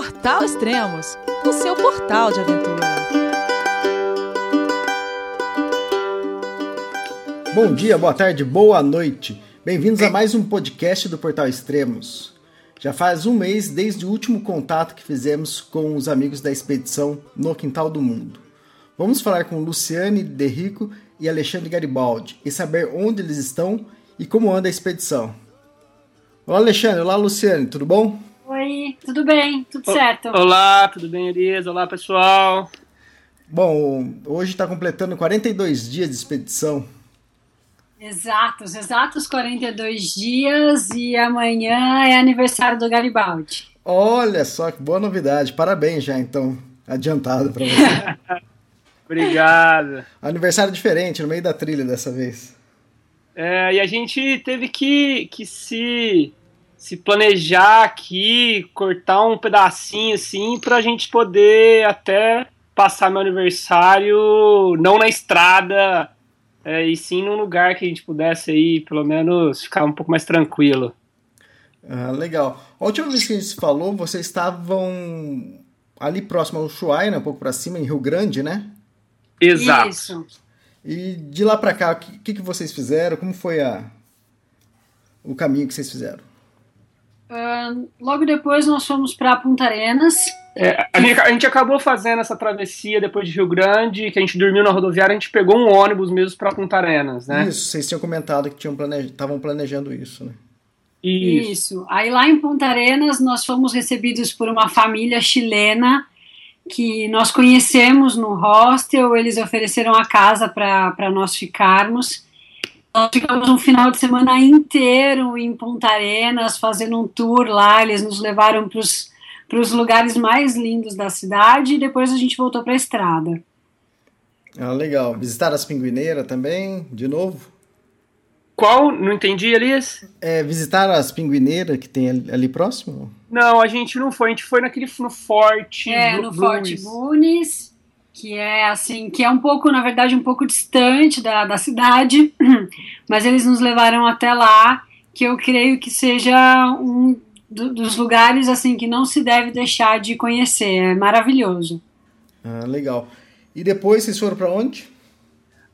Portal Extremos, o seu portal de aventura. Bom dia, boa tarde, boa noite. Bem-vindos a mais um podcast do Portal Extremos. Já faz um mês desde o último contato que fizemos com os amigos da expedição No Quintal do Mundo. Vamos falar com Luciane Derrico e Alexandre Garibaldi e saber onde eles estão e como anda a expedição. Olá, Alexandre. Olá, Luciane. Tudo bom? Oi, tudo bem, tudo certo. Olá, tudo bem, Elisa? Olá, pessoal. Bom, hoje está completando 42 dias de expedição. Exatos, exatos 42 dias e amanhã é aniversário do Garibaldi. Olha só que boa novidade. Parabéns já, então, adiantado para você. Obrigado. Aniversário diferente, no meio da trilha dessa vez. É, e a gente teve que, que se se planejar aqui, cortar um pedacinho assim, pra gente poder até passar meu aniversário não na estrada, é, e sim num lugar que a gente pudesse aí, pelo menos, ficar um pouco mais tranquilo. Ah, legal. A última vez que a gente se falou, vocês estavam ali próximo ao Ushuaia, né, um pouco para cima, em Rio Grande, né? Exato. Isso. E de lá para cá, o que, que vocês fizeram? Como foi a, o caminho que vocês fizeram? Uh, logo depois nós fomos para Punta Arenas. É, a, gente, a, gente, acabou fazendo essa travessia depois de Rio Grande, que a gente dormiu na rodoviária, a gente pegou um ônibus mesmo para Punta Arenas, né? Isso, vocês tinham comentado que tinham estavam planejando isso, né? Isso. isso. Aí lá em Punta Arenas nós fomos recebidos por uma família chilena que nós conhecemos no hostel, eles ofereceram a casa para nós ficarmos. Nós ficamos um final de semana inteiro em Punta Arenas, fazendo um tour lá. Eles nos levaram para os lugares mais lindos da cidade e depois a gente voltou para a estrada. Ah, legal. Visitar as pinguineiras também, de novo? Qual? Não entendi, Elias? É, visitar as pinguineiras que tem ali, ali, próximo? Não, a gente não foi. A gente foi naquele no Forte. É, no Forte Bunes que é assim, que é um pouco, na verdade, um pouco distante da, da cidade, mas eles nos levaram até lá, que eu creio que seja um do, dos lugares assim que não se deve deixar de conhecer, é maravilhoso. Ah, legal. E depois vocês foram para onde?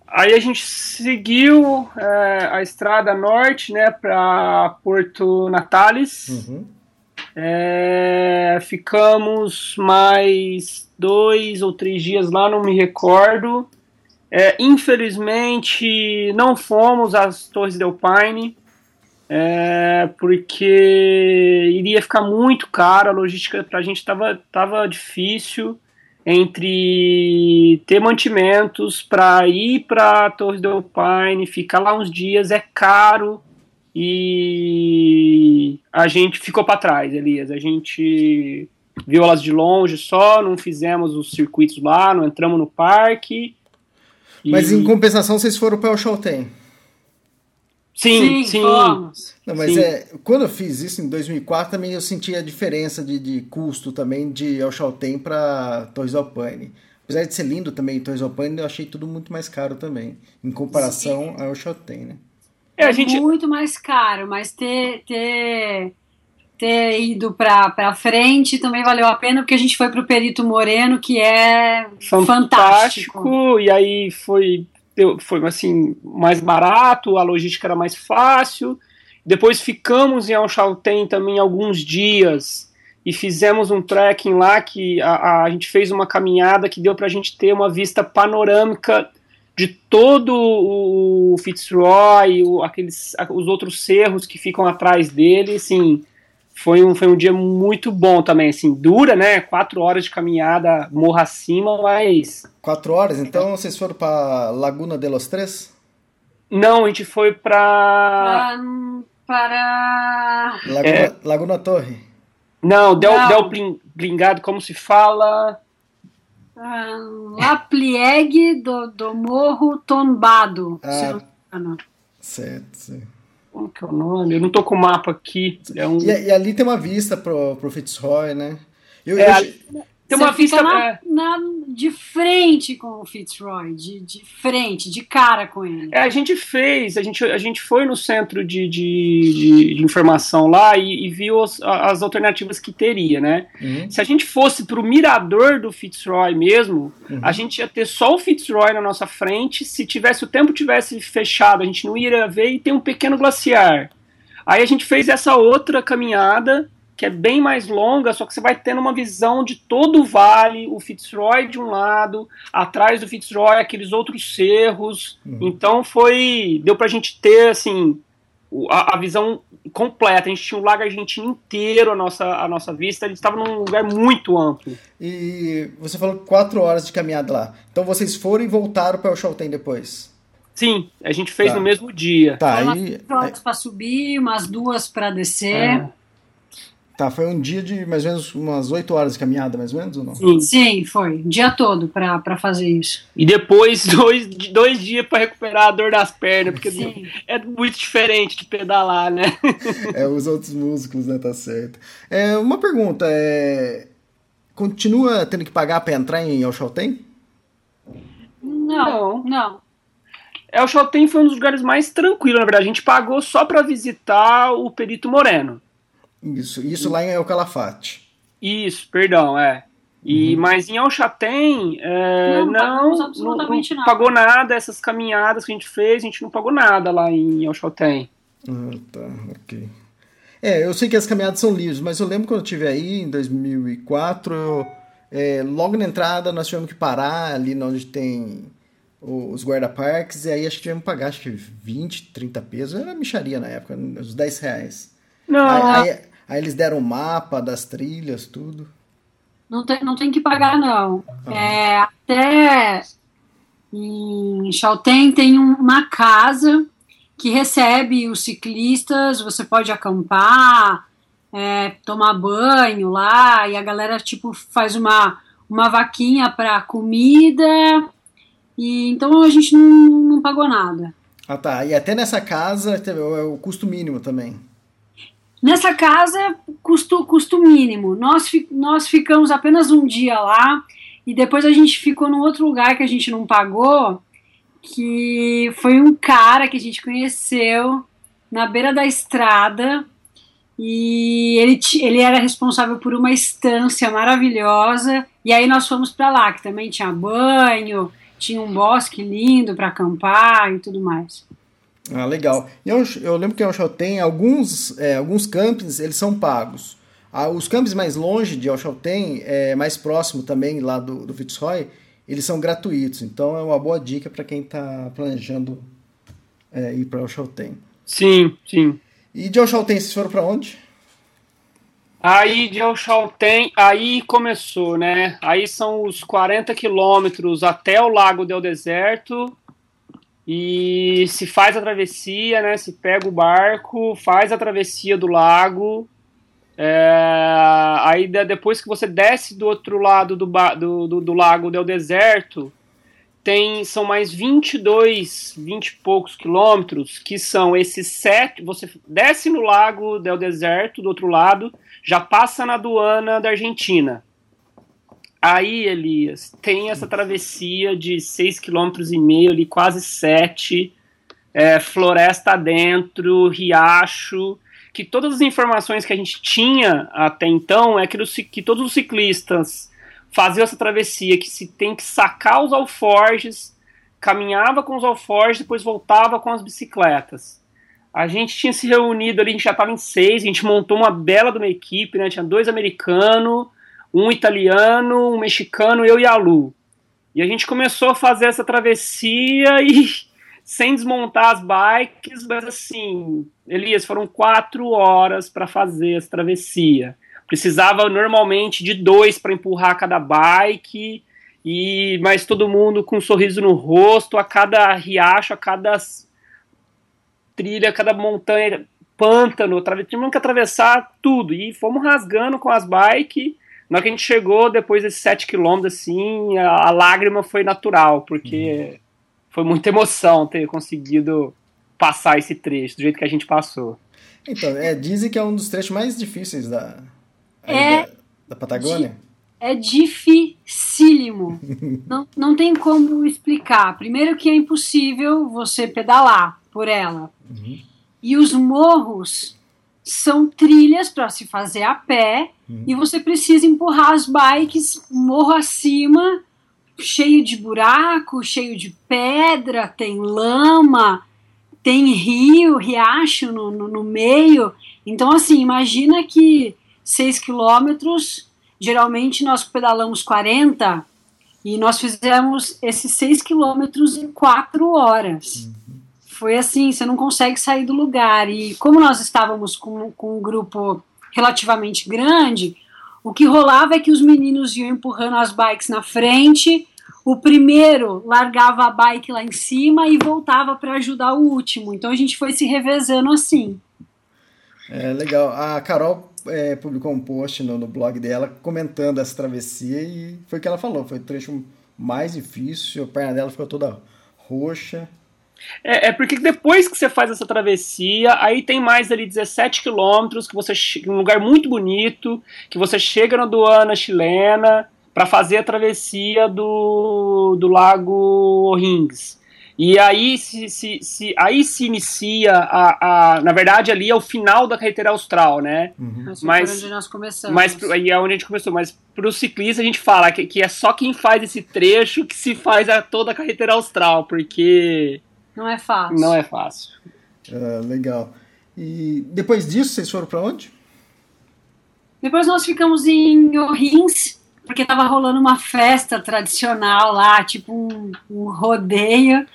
Aí a gente seguiu é, a estrada norte, né, para Porto Natales. Uhum. É, ficamos mais dois ou três dias lá, não me recordo. É, infelizmente, não fomos às Torres del Paine, é, porque iria ficar muito caro, a logística para a gente estava tava difícil entre ter mantimentos para ir para Torres del Paine, ficar lá uns dias é caro e a gente ficou para trás, Elias. A gente viu elas de longe só, não fizemos os circuitos lá, não entramos no parque. E... Mas em compensação vocês foram para o Chaltén. Sim, sim. sim. Não, mas sim. é, quando eu fiz isso em 2004 também eu senti a diferença de, de custo também de El Chaltén para Torres del Paine. Apesar de ser lindo também Torres del Paine, eu achei tudo muito mais caro também, em comparação sim. ao Chaltén, né? É, a gente... Muito mais caro, mas ter, ter ter ido para frente também valeu a pena, porque a gente foi para o Perito Moreno, que é fantástico. fantástico. E aí foi, foi assim, mais barato, a logística era mais fácil. Depois ficamos em Alchaltén também alguns dias e fizemos um trekking lá que a, a gente fez uma caminhada que deu para a gente ter uma vista panorâmica de todo o Fitzroy, o, aqueles, os outros cerros que ficam atrás dele, assim, foi um, foi um dia muito bom também, assim, dura, né? Quatro horas de caminhada morra acima, mas. Quatro horas? Então vocês foram para Laguna de los Tres? Não, a gente foi para. Para. Laguna, é... Laguna Torre. Não, Del, Não. Del Blingado, como se fala? Uh, La Pliegue do, do Morro Tombado. Ah, certo, certo. Como que é o nome? Eu não tô com o mapa aqui. É um... e, e, ali tem uma vista pro, pro Fitzroy, né? Eu, é, eu... Ali, Tem uma vista na, na, de frente com o Fitzroy, de, de frente, de cara com ele. É, a gente fez, a gente, a gente foi no centro de, de, de informação lá e, e viu as, as, alternativas que teria, né? Uhum. Se a gente fosse para o mirador do Fitzroy mesmo, uhum. a gente ia ter só o Fitzroy na nossa frente. Se tivesse o tempo tivesse fechado, a gente não iria ver e tem um pequeno glaciar. Aí a gente fez essa outra caminhada que é bem mais longa, só que você vai tendo uma visão de todo o vale, o Fitzroy de um lado, atrás do Fitzroy aqueles outros cerros. Uhum. Então foi. deu pra gente ter assim. A, a, visão completa, a gente tinha o Lago Argentino inteiro a nossa, a nossa vista, ele estava num lugar muito amplo. E você falou quatro horas de caminhada lá. Então vocês foram e voltaram para o Chaltén depois? Sim, a gente fez tá. no mesmo dia. Tá, aí... umas horas para subir, umas duas para descer. É. Tá, foi um dia de mais ou menos umas 8 horas de caminhada, mais ou menos, ou não? Sim, foi. O dia todo para fazer isso. E depois dois, dois dias para recuperar a dor das pernas, porque Sim. é muito diferente de pedalar, né? é, os outros músculos, né? Tá certo. É, uma pergunta, é... Continua tendo que pagar para entrar em Oxaltem? Não, não. não. El Chaltén foi um dos lugares mais tranquilos, na verdade. A gente pagou só para visitar o Perito Moreno. Isso, isso lá em El Calafate. Isso, perdão, é. E, uhum. Mas em Alchatem, é, não, não, não, não, não pagou nada essas caminhadas que a gente fez, a gente não pagou nada lá em Alchatem. Ah, tá, ok. É, eu sei que as caminhadas são livres, mas eu lembro quando eu estive aí, em 2004, eu, é, logo na entrada nós tivemos que parar ali onde tem os guarda-parques, e aí acho que tivemos que pagar acho que 20, 30 pesos, era micharia na época, uns 10 reais. Não. Aí, aí, aí eles deram o mapa das trilhas, tudo. Não tem, não tem que pagar, não. Ah. É, até em Chaltén tem uma casa que recebe os ciclistas, você pode acampar, é, tomar banho lá, e a galera tipo faz uma, uma vaquinha para comida, e então a gente não, não pagou nada. Ah tá, e até nessa casa é o custo mínimo também. Nessa casa, custo, custo mínimo. Nós, nós ficamos apenas um dia lá e depois a gente ficou num outro lugar que a gente não pagou, que foi um cara que a gente conheceu na beira da estrada e ele, ele era responsável por uma estância maravilhosa e aí nós fomos para lá, que também tinha banho, tinha um bosque lindo para acampar e tudo mais. Ah, legal. Eu, eu lembro que em Alchaltén, alguns, é, alguns campings, eles são pagos. Ah, os campos mais longe de Alchaltén, é, mais próximo também lá do, do Fitzroy, eles são gratuitos. Então é uma boa dica para quem está planejando é, ir para Alchaltén. Sim, sim. E de Alchaltén, vocês foram para onde? Aí de Alchaltén, aí começou, né? Aí são os 40 quilômetros até o Lago del Deserto, e se faz a travessia, né? Se pega o barco, faz a travessia do lago. É, aí depois que você desce do outro lado do, do, do, do lago del deserto, tem são mais 22, 20 e poucos quilômetros, que são esses sete. Você desce no lago del deserto do outro lado, já passa na aduana da Argentina. Aí, Elias, tem essa travessia de 6,5 km ali, quase 7, é, floresta dentro, riacho, que todas as informações que a gente tinha até então é que, que todos os ciclistas faziam essa travessia, que se tem que sacar os alforjes, caminhava com os alforjes, depois voltava com as bicicletas. A gente tinha se reunido ali, a gente já estava em seis, a gente montou uma bela de uma equipe, né? Tinha dois americanos, um italiano, um mexicano, eu e a Lu. E a gente começou a fazer essa travessia e sem desmontar as bikes, mas assim, Elias, foram quatro horas para fazer essa travessia. Precisava normalmente de dois para empurrar cada bike, e mas todo mundo com um sorriso no rosto, a cada riacho, a cada trilha, a cada montanha, pântano, tivemos que atravessar tudo. E fomos rasgando com as bikes na hora que a gente chegou, depois desses 7 quilômetros, assim, a, a, lágrima foi natural, porque uhum. foi muita emoção ter conseguido passar esse trecho, do jeito que a gente passou. Então, é, dizem que é um dos trechos mais difíceis da, é, da, da, Patagônia. é dificílimo. não, não tem como explicar. Primeiro que é impossível você pedalar por ela. Uhum. E os morros são trilhas para se fazer a pé e você precisa empurrar as bikes morro acima, cheio de buraco, cheio de pedra, tem lama, tem rio, riacho no, no, no meio. Então, assim, imagina que 6 quilômetros, geralmente nós pedalamos 40 e nós fizemos esses 6 quilômetros em 4 horas. Uhum. Foi assim, você não consegue sair do lugar. E como nós estávamos com, com um grupo relativamente grande, o que rolava é que os meninos iam empurrando as bikes na frente, o primeiro largava a bike lá em cima e voltava para ajudar o último. Então a gente foi se revezando assim. É legal. A Carol é, publicou um post no, no, blog dela comentando essa travessia e foi o que ela falou. Foi o trecho mais difícil, a perna dela ficou toda roxa. É, é, porque depois que você faz essa travessia, aí tem mais ali 17 quilômetros, que você chega um lugar muito bonito, que você chega na aduana chilena para fazer a travessia do, do Lago Rings. E aí se, se, se, aí se inicia a, a. Na verdade, ali é o final da carreteira austral, né? Uhum. Mas, onde nós começamos. Mas aí é onde a gente começou. Mas para o ciclista a gente fala que, que é só quem faz esse trecho que se faz a, toda a carreteira austral, porque. Não é fácil. Não é fácil. Ah, legal. E depois disso, vocês foram para onde? Depois nós ficamos em O'Higgins, porque tava rolando uma festa tradicional lá, tipo um, um rodeio.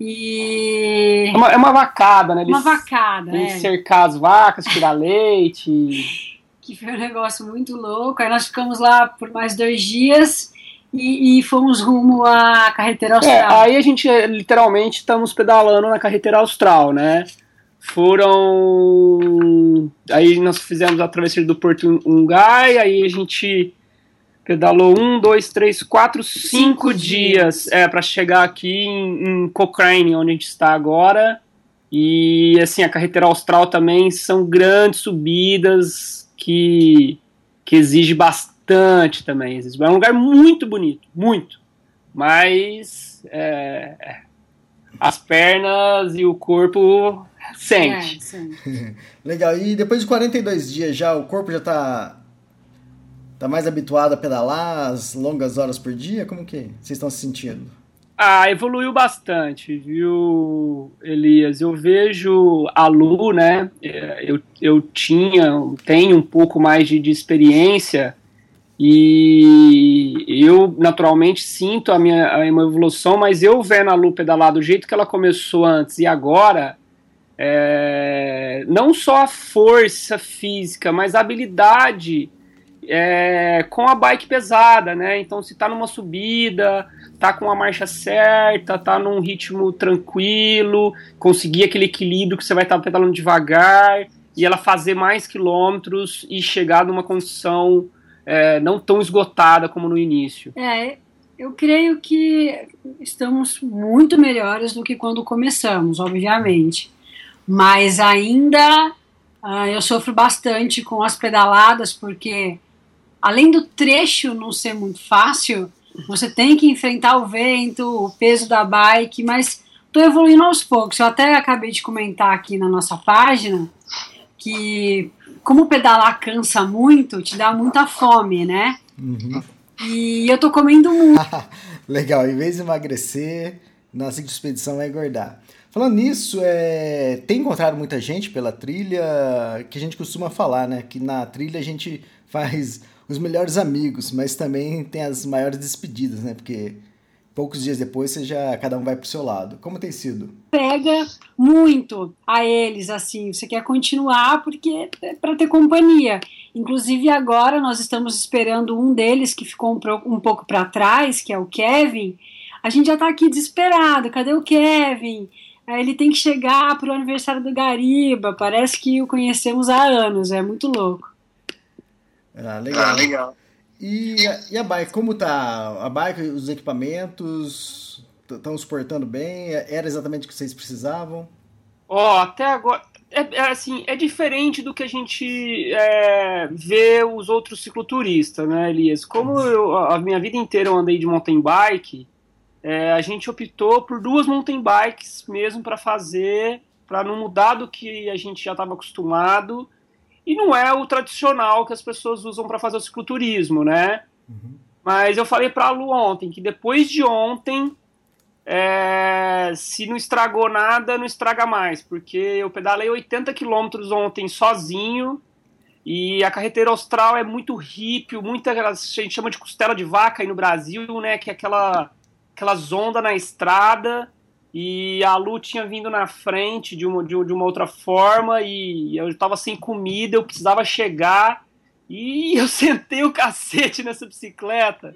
E. É uma, é uma vacada, né? Eles, uma vacada, eles é. cercar as vacas, tirar leite. que foi um negócio muito louco. Aí nós ficamos lá por mais dois dias e, e fomos rumo à carreteira austral. É, aí a gente literalmente estamos pedalando na carreteira austral, né? Foram. Aí nós fizemos a travessia do Porto Ungai, aí a gente Pedalou um, dois, três, quatro, cinco, cinco dias, dias. é para chegar aqui em, em, Cochrane, onde a gente está agora. E assim, a carretera austral também são grandes subidas que, que exige bastante também. É um lugar muito bonito, muito. Mas é, é as pernas e o corpo sente. É, Legal. E depois de 42 dias já, o corpo já está Tá mais habituado a pedalar as longas horas por dia? Como que vocês estão se sentindo? Ah, evoluiu bastante, viu, Elias? Eu vejo a Lu, né? É, eu, eu tinha, tenho um pouco mais de, de experiência e eu naturalmente sinto a minha, a minha evolução, mas eu vendo a Lu pedalar do jeito que ela começou antes e agora, é, não só a força física, mas a habilidade é, com a bike pesada, né? Então, se tá numa subida, tá com a marcha certa, tá num ritmo tranquilo, conseguir aquele equilíbrio que você vai estar tá pedalando devagar e ela fazer mais quilômetros e chegar numa condição é, não tão esgotada como no início. É, eu creio que estamos muito melhores do que quando começamos, obviamente. Mas ainda uh, eu sofro bastante com as pedaladas, porque além do trecho não ser muito fácil, você tem que enfrentar o vento, o peso da bike, mas estou evoluindo aos poucos. Eu até acabei de comentar aqui na nossa página que como pedalar cansa muito, te dá muita fome, né? Uhum. E eu tô comendo muito. Legal, em vez de emagrecer, na expedição é engordar. Falando nisso, é... tem encontrado muita gente pela trilha, que a gente costuma falar, né? Que na trilha a gente faz os melhores amigos, mas também tem as maiores despedidas, né? Porque poucos dias depois você já cada um vai pro seu lado. Como tem sido? Pega muito a eles assim, você quer continuar porque é para ter companhia. Inclusive agora nós estamos esperando um deles que ficou um, um pouco para trás, que é o Kevin. A gente já tá aqui desesperado. Cadê o Kevin? Ele tem que chegar pro aniversário do Gariba. Parece que o conhecemos há anos. É muito louco. Ah, legal. Ah, legal. E, a, e a bike, como tá? A bike, os equipamentos estão suportando bem? Era exatamente o que vocês precisavam? Ó, oh, até agora. é, é, assim, é diferente do que a gente é, vê os outros cicloturistas, né, Elias? Como eu, a minha vida inteira eu andei de mountain bike, é, a gente optou por duas mountain bikes mesmo para fazer, para não mudar do que a gente já estava acostumado. E não é o tradicional que as pessoas usam para fazer o cicloturismo, né? Uhum. Mas eu falei para a Lu ontem que depois de ontem é, se não estragou nada, não estraga mais, porque eu pedalei 80 quilômetros ontem sozinho e a carreteira austral é muito hippie, muita a gente chama de costela de vaca aí no Brasil, né, que é aquela aquela zonda na estrada e a Lu tinha vindo na frente de uma, de, uma outra forma e eu estava sem comida, eu precisava chegar e eu sentei o cacete nessa bicicleta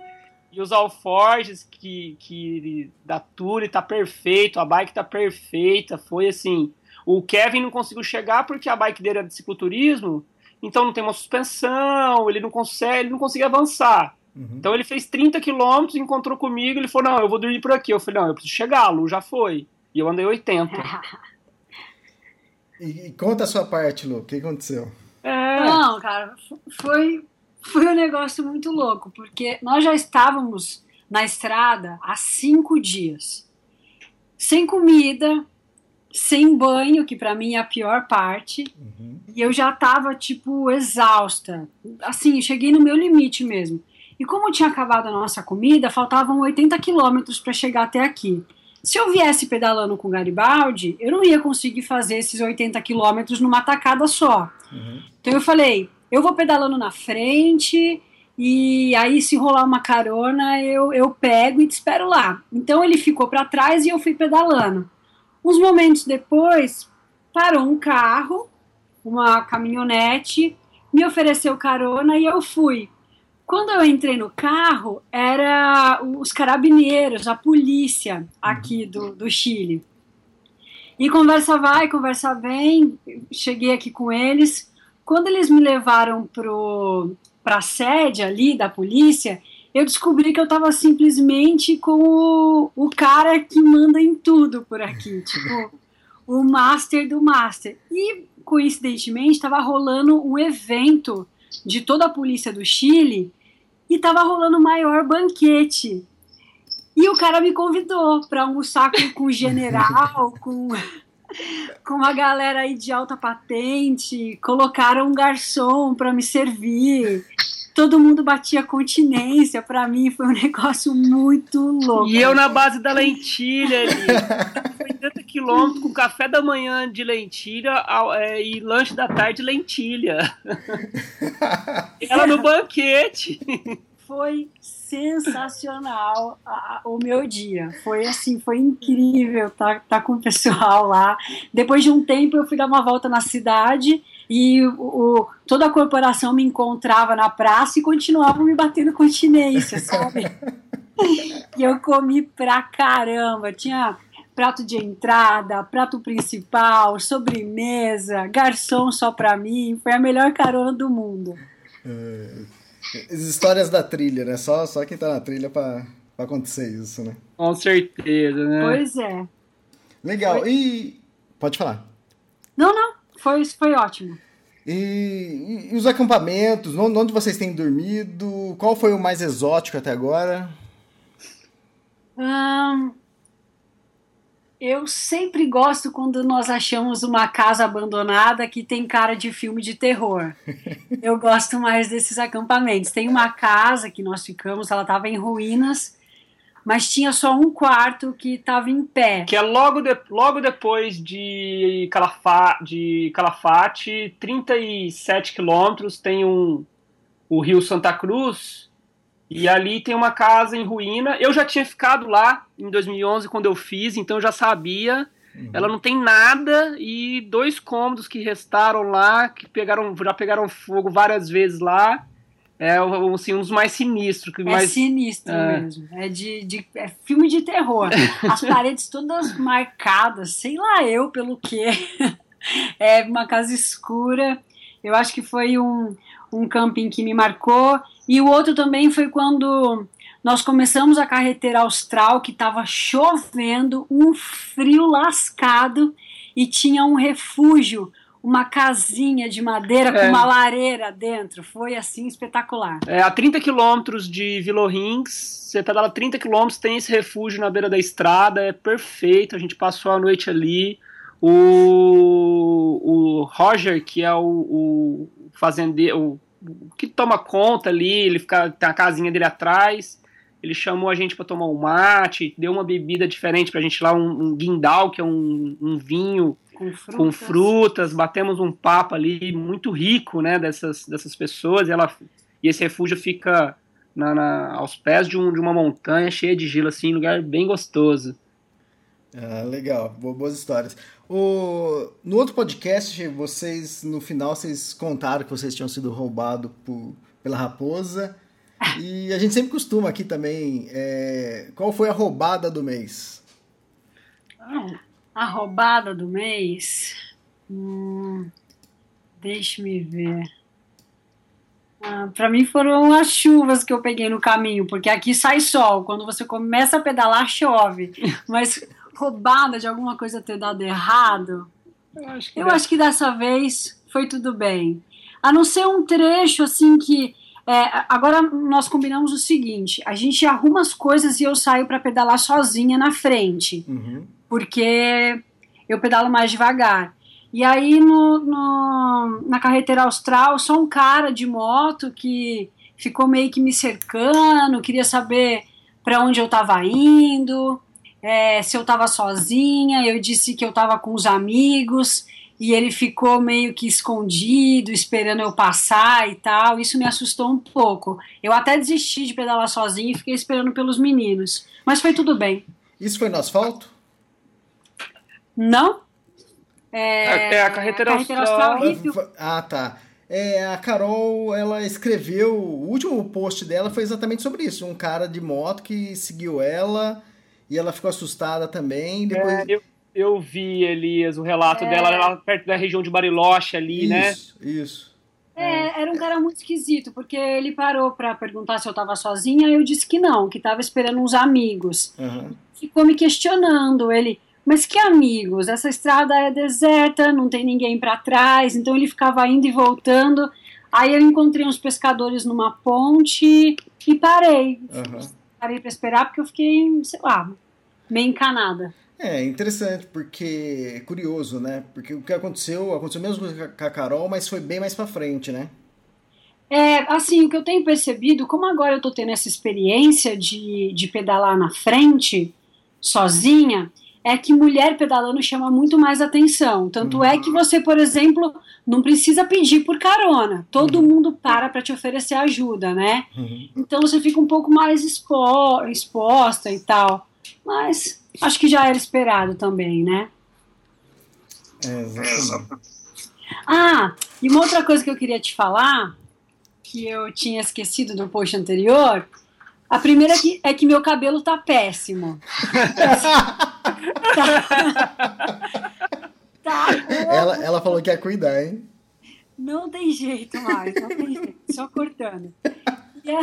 e os alforges que, que da Tule tá perfeito, a bike tá perfeita, foi assim. O Kevin não conseguiu chegar porque a bike dele é de cicloturismo, então não tem uma suspensão, ele não consegue, ele não conseguia avançar. Uhum. Então ele fez 30 quilômetros, encontrou comigo, ele falou, não, eu vou dormir por aqui. Eu falei, não, eu preciso chegar, Lu já foi. E eu andei 80. e, e conta a sua parte, Lu, o que aconteceu? É... Não, cara, foi foi um negócio muito louco, porque nós já estávamos na estrada há cinco dias, sem comida, sem banho, que para mim é a pior parte, uhum. e eu já estava tipo exausta, assim, cheguei no meu limite mesmo. E como tinha acabado a nossa comida, faltavam 80 quilômetros para chegar até aqui. Se eu viesse pedalando com Garibaldi, eu não ia conseguir fazer esses 80 quilômetros numa tacada só. Uhum. Então eu falei, eu vou pedalando na frente e aí se rolar uma carona eu, eu pego e te espero lá. Então ele ficou para trás e eu fui pedalando. Uns momentos depois parou um carro, uma caminhonete, me ofereceu carona e eu fui. Quando eu entrei no carro, era os carabineiros, a polícia aqui do, do Chile. E conversa vai, conversa vem, cheguei aqui com eles. Quando eles me levaram para a sede ali da polícia, eu descobri que eu estava simplesmente com o, o cara que manda em tudo por aqui, tipo, o master do master. E, coincidentemente, estava rolando um evento de toda a polícia do Chile e estava rolando o maior banquete. E o cara me convidou para almoçar com, com o general, com com uma galera aí de alta patente, colocaram um garçom para me servir. Todo mundo batia continência, para mim foi um negócio muito louco. E eu na base da lentilha ali, 80 quilômetros com café da manhã de lentilha é, e lanche da tarde de lentilha. Ela no banquete. Foi sensacional a, o meu dia. Foi assim, foi incrível estar tá, tá com o pessoal lá. Depois de um tempo eu fui dar uma volta na cidade e o, toda a corporação me encontrava na praça e continuava me batendo continência, sabe? e eu comi pra caramba. Tinha prato de entrada, prato principal, sobremesa, garçom só pra mim. Foi a melhor carona do mundo. É. As histórias da trilha, né? Só, só quem tá na trilha pra, pra acontecer isso, né? Com certeza, né? Pois é. Legal. Foi... E. Pode falar. Não, não. Foi, foi ótimo. E, e, e, os acampamentos? Onde vocês têm dormido? Qual foi o mais exótico até agora? Um, eu sempre gosto quando nós achamos uma casa abandonada que tem cara de filme de terror. Eu gosto mais desses acampamentos. Tem uma casa que nós ficamos, ela estava em ruínas, mas tinha só um quarto que estava em pé. Que é logo, de, logo depois de, Calafa, de Calafate, 37 quilômetros, tem um, o rio Santa Cruz, e ali tem uma casa em ruína. Eu já tinha ficado lá em 2011 quando eu fiz, então eu já sabia. Uhum. Ela não tem nada e dois cômodos que restaram lá, que pegaram, já pegaram fogo várias vezes lá. É assim, um dos mais sinistros. Que é mais, sinistro é. mesmo. É de, de é filme de terror. As paredes todas marcadas, sei lá eu pelo que. É uma casa escura. Eu acho que foi um, um camping que me marcou. E o outro também foi quando nós começamos a carretera austral, que estava chovendo, um frio lascado, e tinha um refúgio, uma casinha de madeira é. com uma lareira dentro. Foi assim espetacular. É, a 30 quilômetros de Rings, você pedala 30 quilômetros, tem esse refúgio na beira da estrada, é perfeito. A gente passou a noite ali. O, o Roger, que é o, o fazendeiro, o que toma conta ali, ele fica, tem a casinha dele atrás. Ele chamou a gente para tomar um mate, deu uma bebida diferente pra gente lá, um, um guindal, que é um, um vinho com frutas. com frutas. batemos um papo ali muito rico, né, dessas, dessas pessoas, e, ela, e esse refúgio fica na, na, aos pés de, um, de uma montanha cheia de gelo, assim, lugar bem gostoso. Ah, legal, boas histórias. O, no outro podcast, vocês, no final, vocês contaram que vocês tinham sido roubados pela raposa. E a gente sempre costuma aqui também. É, qual foi a roubada do mês? A roubada do mês. Hum, Deixe-me ver. Ah, para mim foram as chuvas que eu peguei no caminho, porque aqui sai sol. Quando você começa a pedalar, chove. Mas roubada de alguma coisa ter dado errado, eu acho que, eu acho que dessa vez foi tudo bem. A não ser um trecho assim que é, agora nós combinamos o seguinte: a gente arruma as coisas e eu saio para pedalar sozinha na frente, uhum. Porque eu pedalo mais devagar. E aí no, no, na carretera austral, só um cara de moto que ficou meio que me cercando, queria saber para onde eu estava indo, é, se eu estava sozinha. Eu disse que eu estava com os amigos e ele ficou meio que escondido, esperando eu passar e tal. Isso me assustou um pouco. Eu até desisti de pedalar sozinho e fiquei esperando pelos meninos. Mas foi tudo bem. Isso foi no asfalto? Não. É, é a carretera, a austral. austral ah, tá. É, a Carol, ela escreveu, o último post dela foi exatamente sobre isso. Um cara de moto que seguiu ela e ela ficou assustada também. Depois... É, eu eu vi, Elias, o relato é... dela lá perto da região de Bariloche ali, isso, né? Isso, isso. É, era um cara muito esquisito, porque ele parou para perguntar se eu tava sozinha, e eu disse que não, que tava esperando uns amigos. Uhum. Ficou me questionando, ele, mas que amigos? Essa estrada é deserta, não tem ninguém para trás, então ele ficava indo e voltando. Aí eu encontrei uns pescadores numa ponte e parei. Uhum. Parei para esperar porque eu fiquei, sei lá, meio encanada. É interessante, porque é curioso, né? Porque o que aconteceu, aconteceu mesmo com a Carol, mas foi bem mais pra frente, né? É, assim, o que eu tenho percebido, como agora eu tô tendo essa experiência de, de pedalar na frente, sozinha, é que mulher pedalando chama muito mais atenção. Tanto uhum. é que você, por exemplo, não precisa pedir por carona. Todo uhum. mundo para para te oferecer ajuda, né? Uhum. Então você fica um pouco mais expo exposta e tal. Mas acho que já era esperado também, né? É, Ah, e uma outra coisa que eu queria te falar, que eu tinha esquecido do post anterior, a primeira é que, é que meu cabelo tá péssimo. tá, tá ela, ela falou que ia cuidar, hein? Não tem jeito mais, não tem jeito, só cortando. E a,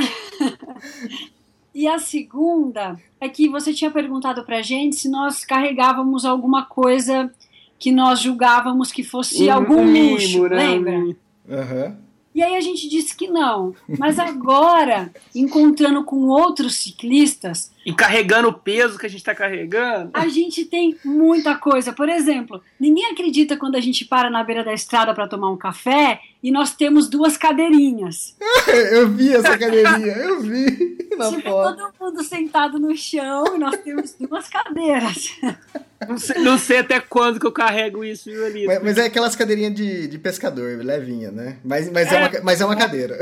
e a segunda é que você tinha perguntado pra gente se nós carregávamos alguma coisa que nós julgávamos que fosse um, algum um luxo, né? lembra? Uhum. E aí a gente disse que não. Mas agora, encontrando com outros ciclistas. E carregando o peso que a gente está carregando. A gente tem muita coisa. Por exemplo, ninguém acredita quando a gente para na beira da estrada para tomar um café e nós temos duas cadeirinhas. eu vi essa cadeirinha, eu vi. Na tipo, foto. todo mundo sentado no chão e nós temos duas cadeiras. Não sei, não sei, até quando que eu carrego isso, ali. Mas, mas, é aquelas cadeirinhas de, de pescador, levinha, né? Mas, mas, é, é uma, mas é uma cadeira.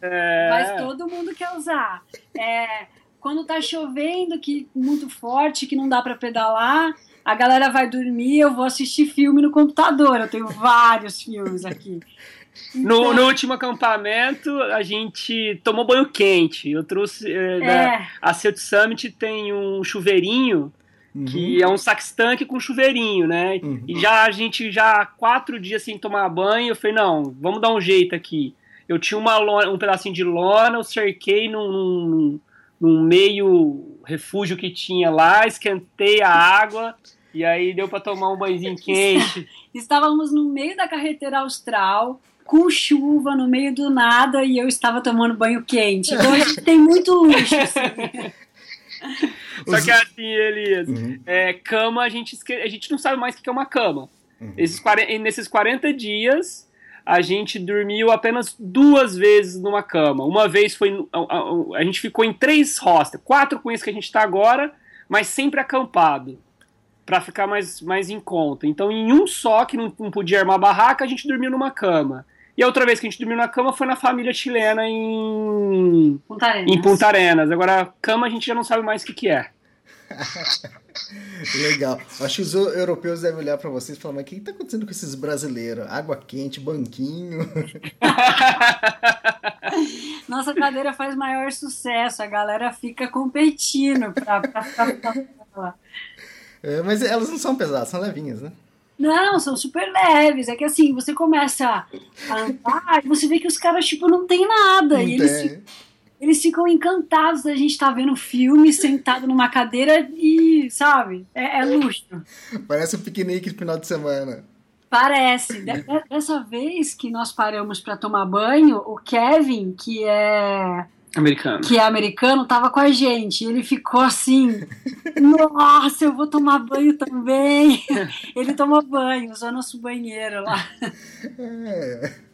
É. Mas todo mundo quer usar. É, quando tá chovendo, que muito forte, que não dá para pedalar, a galera vai dormir, eu vou assistir filme no computador. Eu tenho vários filmes aqui. Então... No, no, último acampamento, a gente tomou banho quente. Eu trouxe. Eh, é. a Celt Summit tem um chuveirinho Uhum. que é um sax tanque com chuveirinho, né? Uhum. E já a gente já quatro dias sem tomar banho, eu falei, não, vamos dar um jeito aqui. Eu tinha uma lona, um pedacinho de lona, eu cerquei num, num, num meio refúgio que tinha lá, esquentei a água E aí deu para tomar um banhozinho quente. Estávamos no meio da carretera austral, com chuva, no meio do nada, e eu estava tomando banho quente. Então a gente tem muito luxo. Assim. Só que assim, Elias, uhum. é, cama, a gente, esque... a gente não sabe mais o que é uma cama. Uhum. Esses, nesses 40 dias, a gente dormiu apenas duas vezes numa cama. Uma vez foi. A, a, a gente ficou em três hostels, quatro com esse que a gente está agora, mas sempre acampado. para ficar mais, mais em conta. Então, em um só, que não, não podia armar barraca, a gente dormiu numa cama. E a outra vez que a gente dormiu na cama foi na família chilena em Punta Arenas. Em Punta Arenas. Agora, cama a gente já não sabe mais o que, que é. Legal. Acho que os europeus devem olhar para vocês e falar: mas o que está acontecendo com esses brasileiros? Água quente, banquinho. Nossa cadeira faz maior sucesso, a galera fica competindo para ficar. É, mas elas não são pesadas, são levinhas, né? Não, são super leves. É que assim, você começa a andar e você vê que os caras, tipo, não tem nada. Não e eles, ficam, eles ficam encantados da gente estar tá vendo filme sentado numa cadeira e, sabe, é, é luxo. Parece um piquenique de final de semana. Parece. Dessa vez que nós paramos para tomar banho, o Kevin, que é Americano. Que é americano, tava com a gente. E ele ficou assim: Nossa, eu vou tomar banho também. ele tomou banho, usou nosso banheiro lá. É.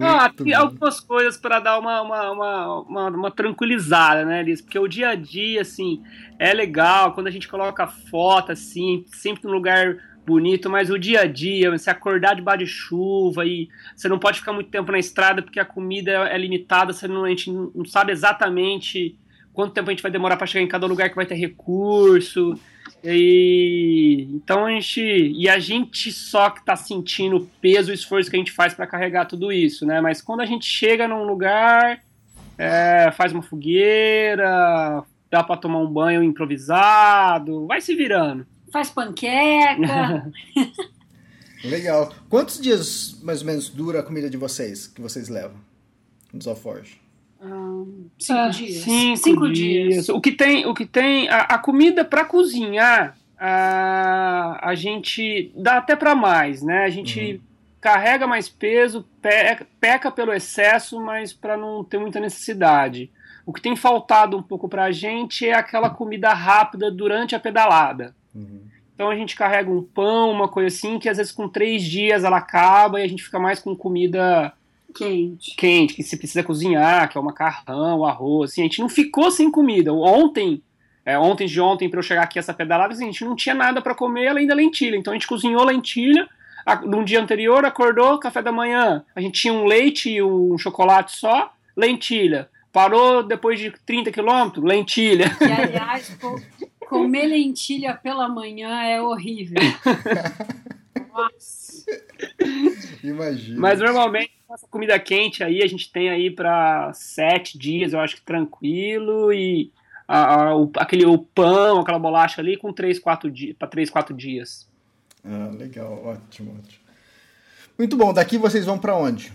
Ah, tem algumas coisas para dar uma, uma, uma, uma, tranquilizada, né, Liz? Porque o dia a dia, assim, é legal quando a gente coloca foto, assim, sempre num lugar bonito, mas o dia a dia, você acordar debaixo de chuva e você não pode ficar muito tempo na estrada porque a comida é limitada, você não, a gente não sabe exatamente quanto tempo a gente vai demorar para chegar em cada lugar que vai ter recurso. E então a gente e a gente só que está sentindo o peso e o esforço que a gente faz para carregar tudo isso, né? Mas quando a gente chega num lugar, é, faz uma fogueira, dá para tomar um banho improvisado, vai se virando faz panqueca. Legal. Quantos dias mais ou menos dura a comida de vocês, que vocês levam no Alforge? Um, cinco ah, dias. Cinco, cinco dias. dias. O que tem, o que tem a, a comida para cozinhar, a, a gente dá até para mais, né? A gente uhum. carrega mais peso, peca, peca pelo excesso, mas para não ter muita necessidade. O que tem faltado um pouco para a gente é aquela comida rápida durante a pedalada. Uhum. Então a gente carrega um pão, uma coisa assim, que às vezes com três dias ela acaba e a gente fica mais com comida quente, quente que se precisa cozinhar, que é o macarrão, o arroz. Assim, a gente não ficou sem comida. Ontem, é, ontem de ontem, para eu chegar aqui essa pedalada, assim, a gente não tinha nada para comer além da lentilha. Então a gente cozinhou lentilha. A, no dia anterior, acordou, café da manhã. A gente tinha um leite e um chocolate só, lentilha. Parou depois de 30 quilômetros, lentilha. E aliás, Comer lentilha pela manhã é horrível. Nossa. Imagina. Mas normalmente essa comida quente aí a gente tem aí para sete dias, eu acho que tranquilo e a, a, o, aquele o pão, aquela bolacha ali com três, quatro dias para três, quatro dias. Ah, legal, ótimo, ótimo. Muito bom. Daqui vocês vão para onde?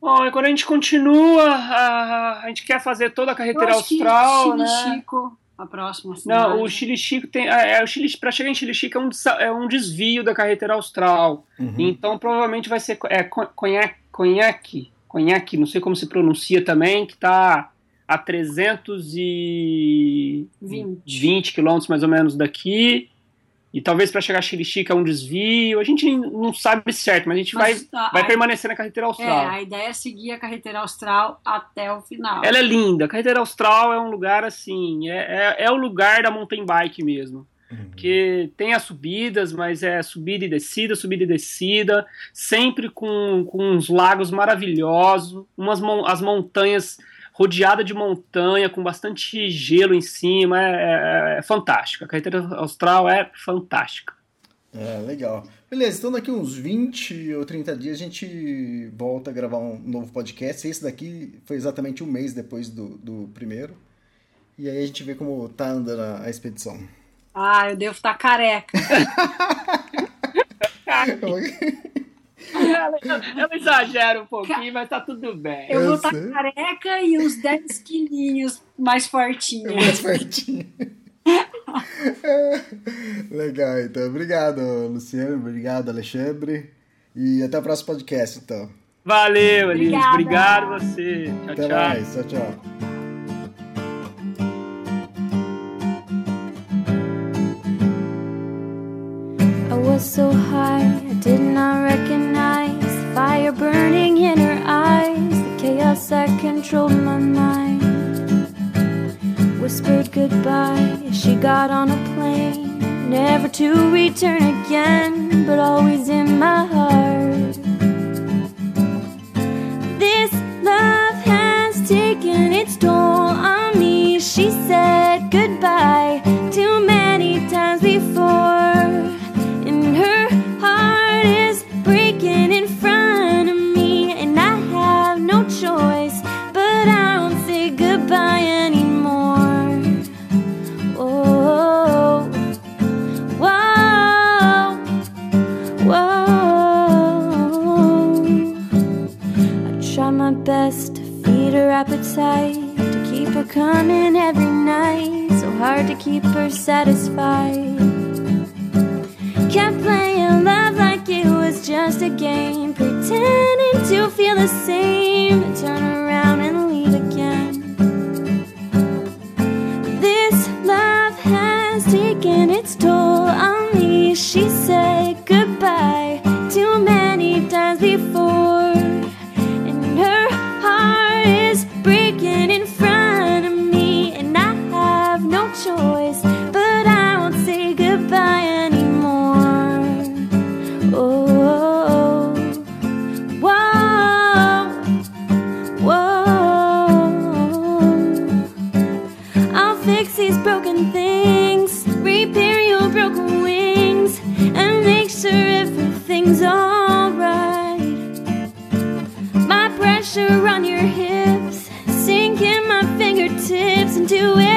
Bom, quando a gente continua, a, a gente quer fazer toda a carreteira austral, né? Chico a próxima cidade. Não, o Chile Chico tem. É, é o Chile, para chegar em Chile Chico é um, é um desvio da carretera austral. Uhum. Então provavelmente vai ser é, conhaque, conhaque, conhaque, não sei como se pronuncia também, que está a 320 quilômetros mais ou menos daqui. E talvez para chegar a Chilichica é um desvio. A gente não sabe certo, mas a gente mas, vai, a, vai permanecer na carretera austral. É, a ideia é seguir a carretera austral até o final. Ela é linda. A carretera austral é um lugar assim. É, é, é o lugar da mountain bike mesmo. Uhum. Porque tem as subidas, mas é subida e descida, subida e descida, sempre com, com uns lagos maravilhosos, umas as montanhas rodeada de montanha, com bastante gelo em cima, é, é, é fantástica. A carretera austral é fantástica. É, legal. Beleza, então daqui uns 20 ou 30 dias a gente volta a gravar um novo podcast. Esse daqui foi exatamente um mês depois do, do primeiro. E aí a gente vê como tá andando a, a expedição. Ah, eu devo estar tá careca. Ela, ela, exagera um pouquinho, mas tá tudo bem. Eu, eu vou estar tá careca e uns 10 quilinhos mais fortinhos. Mais fortinho. Legal, então. Obrigado, Luciano. Obrigado, Alexandre. E até o próximo podcast, então. Valeu, Elise. Obrigado você. Tchau, até tchau. mais. Tchau, tchau. I was so high, did not recognize the fire burning in her eyes, the chaos that controlled my mind. Whispered goodbye as she got on a plane, never to return again, but always in my heart. This love has taken its toll on me, she said goodbye too many times before appetite to keep her coming every night. So hard to keep her satisfied. Kept playing love like it was just a game, pretending to feel the same, turn around do it.